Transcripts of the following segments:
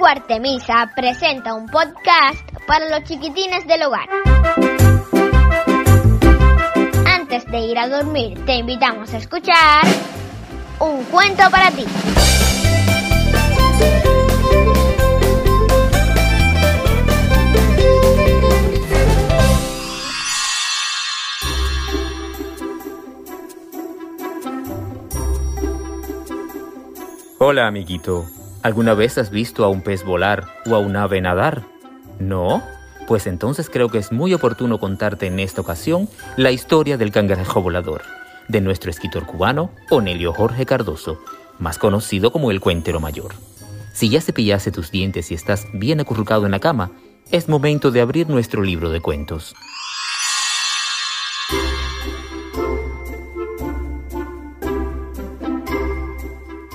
Albergue Artemisa presenta un podcast para los chiquitines del hogar. Antes de ir a dormir, te invitamos a escuchar un cuento para ti. Hola, amiguito. ¿Alguna vez has visto a un pez volar o a un ave nadar? ¿No? Pues entonces creo que es muy oportuno contarte en esta ocasión la historia del cangrejo volador, de nuestro escritor cubano Onelio Jorge Cardoso, más conocido como el Cuentero Mayor. Si ya cepillaste tus dientes y estás bien acurrucado en la cama, es momento de abrir nuestro libro de cuentos.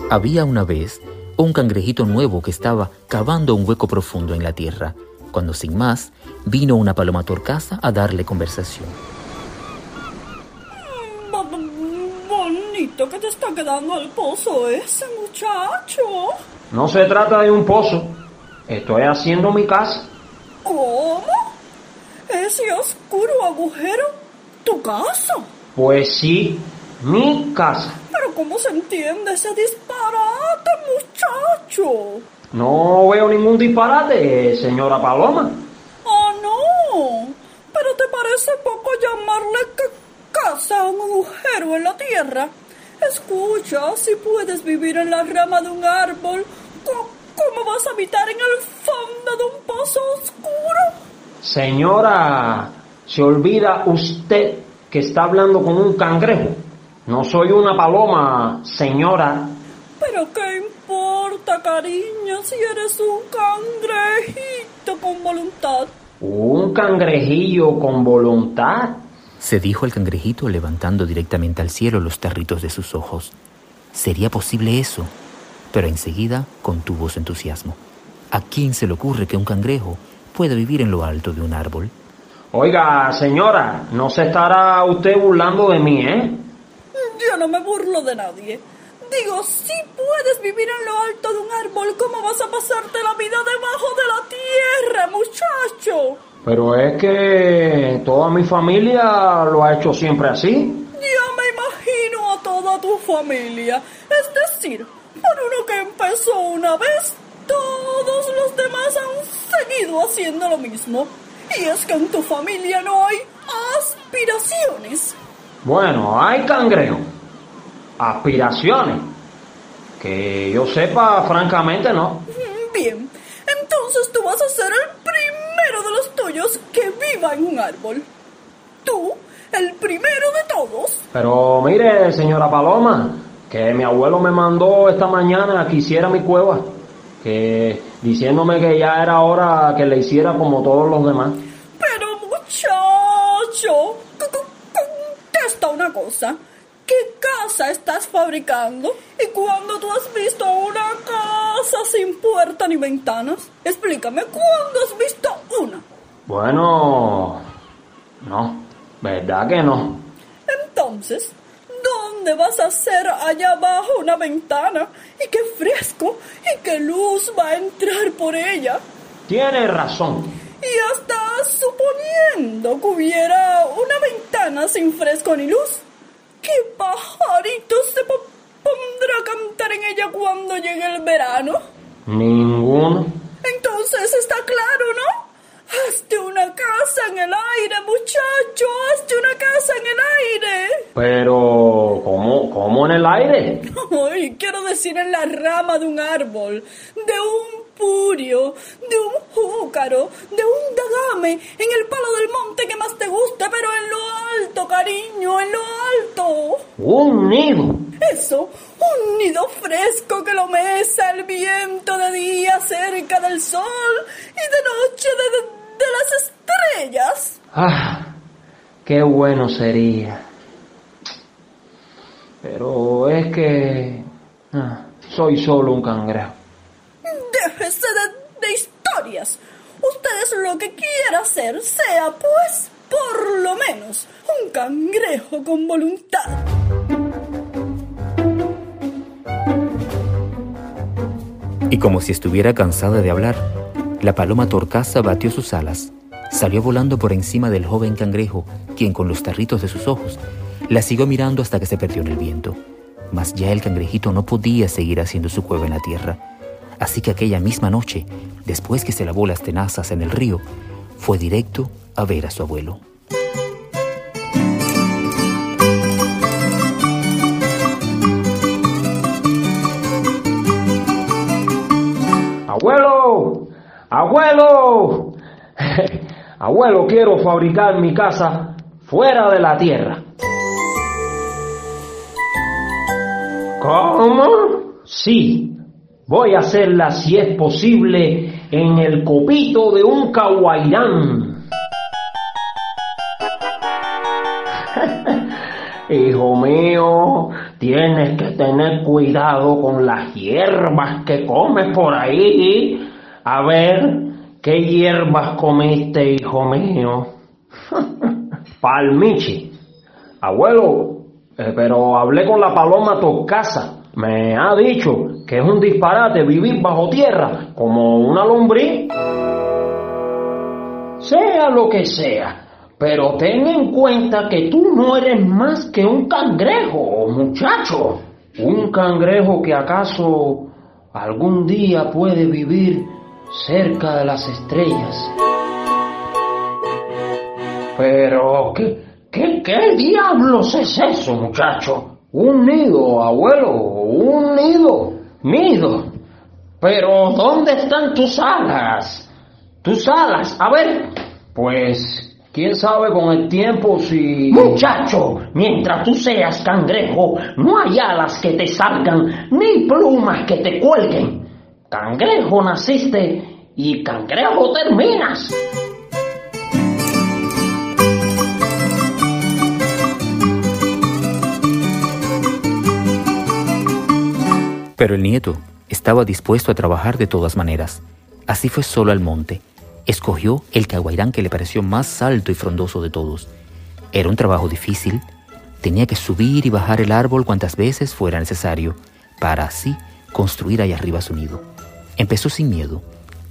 Había una vez un cangrejito nuevo que estaba cavando un hueco profundo en la tierra, cuando sin más vino una paloma torcaza a darle conversación. Bonito que te está quedando el pozo ese muchacho. No se trata de un pozo. Estoy haciendo mi casa. ¿Cómo? ¿Ese oscuro agujero? ¿Tu casa? Pues sí, mi casa. ¿Pero cómo se entiende ese disparate, muchacho? No veo ningún disparate, señora Paloma. Ah, no. ¿Pero te parece poco llamarle casa a un agujero en la tierra? Escucha, si puedes vivir en la rama de un árbol, ¿cómo vas a habitar en el fondo de un pozo oscuro? Señora, se olvida usted que está hablando con un cangrejo. No soy una paloma, señora. Pero qué importa, cariño, si eres un cangrejito con voluntad. ¿Un cangrejillo con voluntad? Se dijo el cangrejito levantando directamente al cielo los tarritos de sus ojos. ¿Sería posible eso? Pero enseguida contuvo su entusiasmo. ¿A quién se le ocurre que un cangrejo pueda vivir en lo alto de un árbol? Oiga, señora, no se estará usted burlando de mí, ¿eh? No me burlo de nadie. Digo, si puedes vivir en lo alto de un árbol, ¿cómo vas a pasarte la vida debajo de la tierra, muchacho? Pero es que toda mi familia lo ha hecho siempre así. Ya me imagino a toda tu familia. Es decir, por uno que empezó una vez, todos los demás han seguido haciendo lo mismo. Y es que en tu familia no hay aspiraciones. Bueno, hay cangrejo. Aspiraciones. Que yo sepa, francamente, no. Bien, entonces tú vas a ser el primero de los tuyos que viva en un árbol. Tú, el primero de todos. Pero mire, señora Paloma, que mi abuelo me mandó esta mañana que hiciera mi cueva. Que diciéndome que ya era hora que le hiciera como todos los demás. Pero muchacho, contesta una cosa. ¿Qué casa estás fabricando? ¿Y cuándo tú has visto una casa sin puerta ni ventanas? Explícame, ¿cuándo has visto una? Bueno, no, ¿verdad que no? Entonces, ¿dónde vas a hacer allá abajo una ventana? ¿Y qué fresco? ¿Y qué luz va a entrar por ella? Tienes razón. ¿Y estás suponiendo que hubiera una ventana sin fresco ni luz? ¿Qué pajarito se pondrá a cantar en ella cuando llegue el verano? Ninguno. Entonces está claro, ¿no? Hazte una casa en el aire, muchacho. Hazte una casa en el aire. Pero, ¿cómo, cómo en el aire? Ay, quiero decir en la rama de un árbol, de un purio, de un júcaro, de un dagame, en el palo del monte que más te guste, pero en lo alto, cariño, en lo alto. Un nido. Eso, un nido fresco que lo mesa el viento de día cerca del sol y de noche de, de, de las estrellas. Ah, qué bueno sería. Pero es que ah, soy solo un cangrejo. De historias. Usted es lo que quiera hacer, sea pues, por lo menos, un cangrejo con voluntad. Y como si estuviera cansada de hablar, la paloma torcaza batió sus alas, salió volando por encima del joven cangrejo, quien con los tarritos de sus ojos la siguió mirando hasta que se perdió en el viento. Mas ya el cangrejito no podía seguir haciendo su cueva en la tierra. Así que aquella misma noche, después que se lavó las tenazas en el río, fue directo a ver a su abuelo. Abuelo, abuelo, abuelo, quiero fabricar mi casa fuera de la tierra. ¿Cómo? Sí, voy a hacerla si es posible en el copito de un caguairán. Hijo mío, tienes que tener cuidado con las hierbas que comes por ahí. A ver, ¿qué hierbas comiste, hijo mío? Palmichi. Abuelo, eh, pero hablé con la paloma Toscasa. Me ha dicho que es un disparate vivir bajo tierra como una lombriz. Sea lo que sea, pero ten en cuenta que tú no eres más que un cangrejo, muchacho. Un cangrejo que acaso algún día puede vivir cerca de las estrellas. Pero, ¿qué, qué, qué diablos es eso, muchacho? Un nido, abuelo, un nido, nido. Pero, ¿dónde están tus alas? Tus alas, a ver. Pues, quién sabe con el tiempo si... Muchacho, mientras tú seas cangrejo, no hay alas que te salgan, ni plumas que te cuelguen. Cangrejo naciste y cangrejo terminas. Pero el nieto estaba dispuesto a trabajar de todas maneras. Así fue solo al monte. Escogió el caguairán que le pareció más alto y frondoso de todos. Era un trabajo difícil. Tenía que subir y bajar el árbol cuantas veces fuera necesario, para así construir ahí arriba su nido. Empezó sin miedo,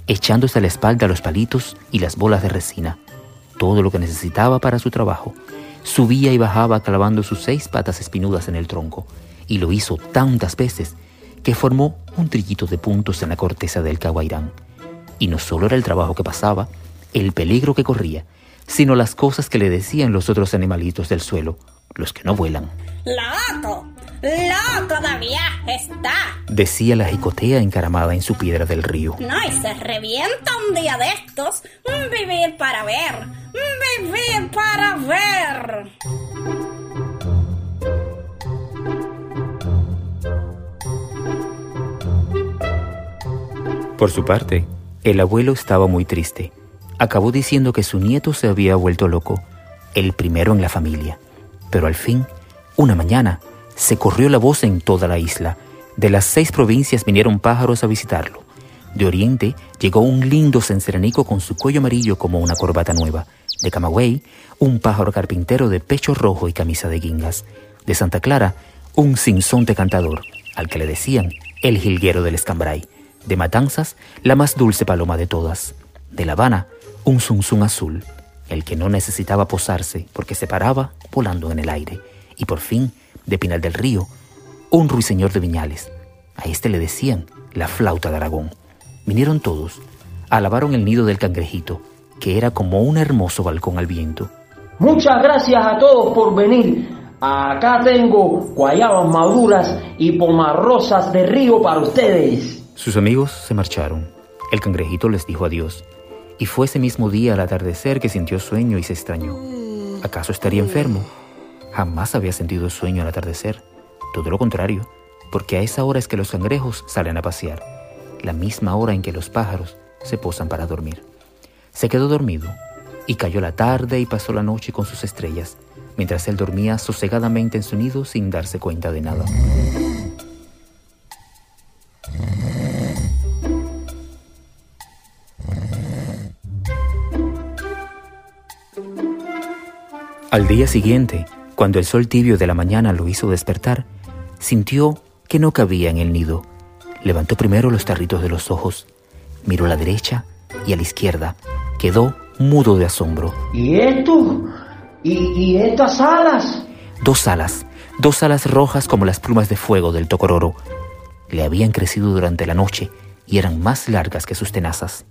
echándose a la espalda los palitos y las bolas de resina, todo lo que necesitaba para su trabajo. Subía y bajaba clavando sus seis patas espinudas en el tronco, y lo hizo tantas veces que formó un trillito de puntos en la corteza del caguairán. Y no solo era el trabajo que pasaba, el peligro que corría, sino las cosas que le decían los otros animalitos del suelo, los que no vuelan. ¡Loco! ¡Loco viaje está! Decía la jicotea encaramada en su piedra del río. No, y se revienta un día de estos. Vivir para ver. Por su parte, el abuelo estaba muy triste. Acabó diciendo que su nieto se había vuelto loco, el primero en la familia. Pero al fin, una mañana, se corrió la voz en toda la isla. De las seis provincias vinieron pájaros a visitarlo. De Oriente llegó un lindo cenceranico con su cuello amarillo como una corbata nueva. De Camagüey, un pájaro carpintero de pecho rojo y camisa de guingas. De Santa Clara, un sinsonte cantador, al que le decían el jilguero del escambray. De Matanzas, la más dulce paloma de todas. De La Habana, un zunzún azul, el que no necesitaba posarse porque se paraba volando en el aire. Y por fin, de Pinal del Río, un ruiseñor de Viñales. A este le decían la flauta de Aragón. Vinieron todos, alabaron el nido del cangrejito, que era como un hermoso balcón al viento. Muchas gracias a todos por venir. Acá tengo guayabas maduras y pomarrosas de río para ustedes. Sus amigos se marcharon. El cangrejito les dijo adiós. Y fue ese mismo día al atardecer que sintió sueño y se extrañó. ¿Acaso estaría enfermo? Jamás había sentido sueño al atardecer. Todo lo contrario, porque a esa hora es que los cangrejos salen a pasear, la misma hora en que los pájaros se posan para dormir. Se quedó dormido y cayó la tarde y pasó la noche con sus estrellas, mientras él dormía sosegadamente en su nido sin darse cuenta de nada. Al día siguiente, cuando el sol tibio de la mañana lo hizo despertar, sintió que no cabía en el nido. Levantó primero los tarritos de los ojos, miró a la derecha y a la izquierda. Quedó mudo de asombro. ¿Y esto? ¿Y, y estas alas? Dos alas, dos alas rojas como las plumas de fuego del tocororo. Le habían crecido durante la noche y eran más largas que sus tenazas.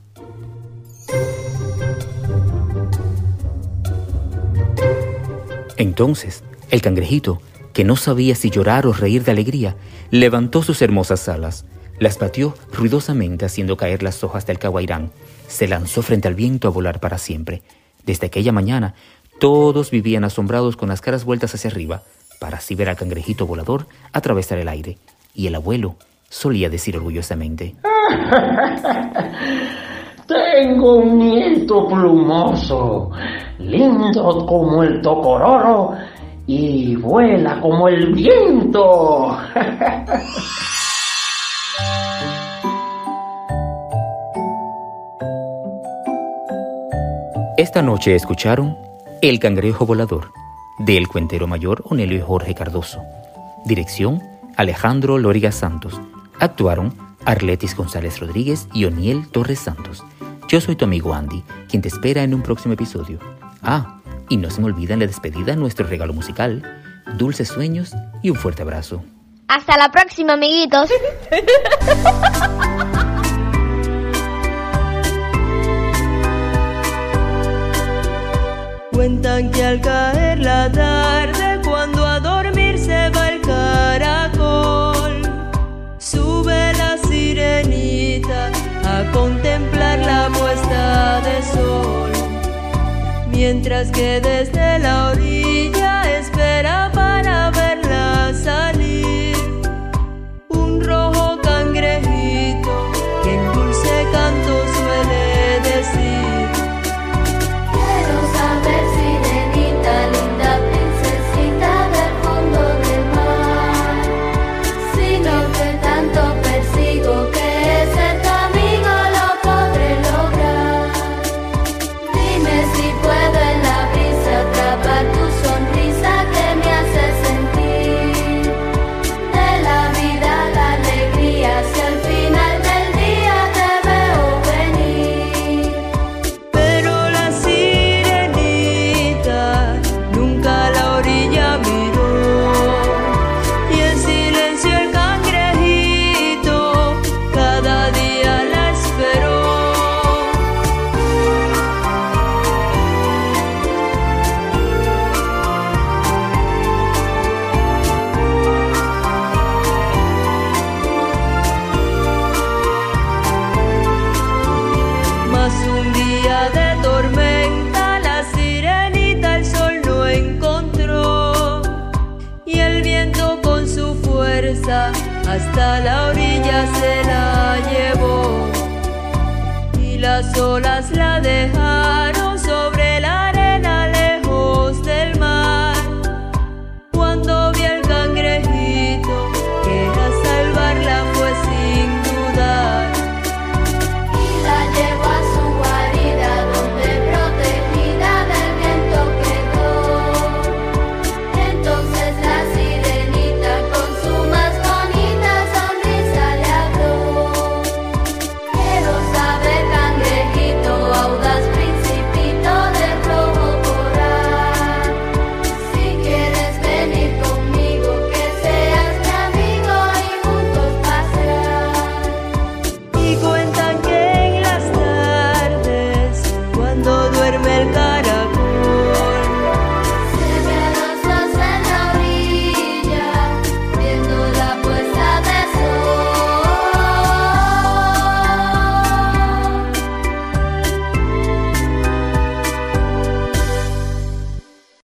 Entonces, el cangrejito, que no sabía si llorar o reír de alegría, levantó sus hermosas alas, las batió ruidosamente haciendo caer las hojas del caguairán, se lanzó frente al viento a volar para siempre. Desde aquella mañana, todos vivían asombrados con las caras vueltas hacia arriba, para así ver al cangrejito volador atravesar el aire. Y el abuelo solía decir orgullosamente, Nieto plumoso, lindo como el tocororo y vuela como el viento. Esta noche escucharon El Cangrejo Volador, del cuentero mayor Onelio Jorge Cardoso. Dirección, Alejandro Lóriga Santos. Actuaron Arletis González Rodríguez y Oniel Torres Santos. Yo soy tu amigo Andy, quien te espera en un próximo episodio. Ah, y no se me olviden la despedida, nuestro regalo musical, dulces sueños y un fuerte abrazo. Hasta la próxima, amiguitos. Cuentan que al caer la tarde, mientras que desde la orilla hasta la orilla se la llevó y las olas la dejaron.